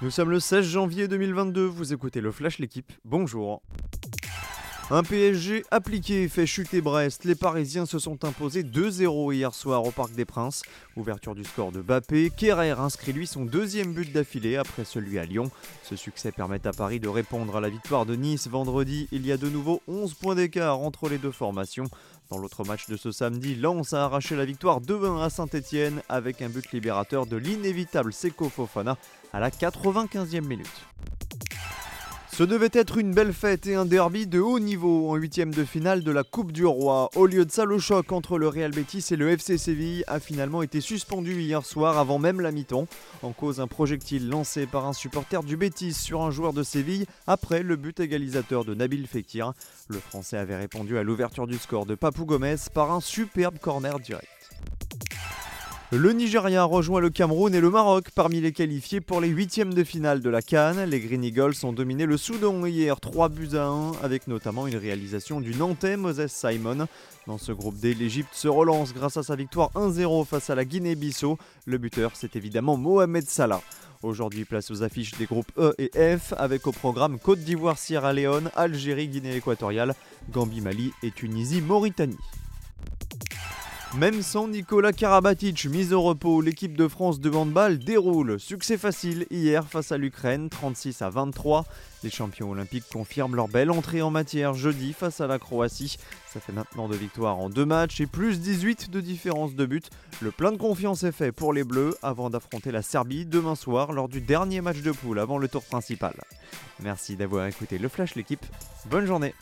Nous sommes le 16 janvier 2022, vous écoutez le Flash L'équipe, bonjour. Un PSG appliqué fait chuter Brest. Les Parisiens se sont imposés 2-0 hier soir au Parc des Princes. Ouverture du score de Bappé. Kerrer inscrit lui son deuxième but d'affilée après celui à Lyon. Ce succès permet à Paris de répondre à la victoire de Nice vendredi. Il y a de nouveau 11 points d'écart entre les deux formations. Dans l'autre match de ce samedi, Lens a arraché la victoire 2-1 à Saint-Etienne avec un but libérateur de l'inévitable Seko Fofana à la 95e minute. Ce devait être une belle fête et un derby de haut niveau en huitième de finale de la Coupe du Roi. Au lieu de ça, le choc entre le Real Betis et le FC Séville a finalement été suspendu hier soir avant même la mi-temps. En cause un projectile lancé par un supporter du Betis sur un joueur de Séville après le but égalisateur de Nabil Fekir. Le Français avait répondu à l'ouverture du score de Papou Gomez par un superbe corner direct. Le Nigeria rejoint le Cameroun et le Maroc parmi les qualifiés pour les huitièmes de finale de la Cannes. Les Green Eagles ont dominé le Soudan hier 3 buts à 1 avec notamment une réalisation du Nantais Moses Simon. Dans ce groupe D, l'Égypte se relance grâce à sa victoire 1-0 face à la Guinée-Bissau. Le buteur, c'est évidemment Mohamed Salah. Aujourd'hui, place aux affiches des groupes E et F avec au programme Côte d'Ivoire-Sierra Leone, Algérie, Guinée équatoriale, Gambie-Mali et Tunisie-Mauritanie. Même sans Nicolas Karabatic mis au repos, l'équipe de France de handball déroule. Succès facile hier face à l'Ukraine, 36 à 23. Les champions olympiques confirment leur belle entrée en matière jeudi face à la Croatie. Ça fait maintenant deux victoires en deux matchs et plus 18 de différence de but. Le plein de confiance est fait pour les Bleus avant d'affronter la Serbie demain soir lors du dernier match de poule avant le tour principal. Merci d'avoir écouté le Flash l'équipe. Bonne journée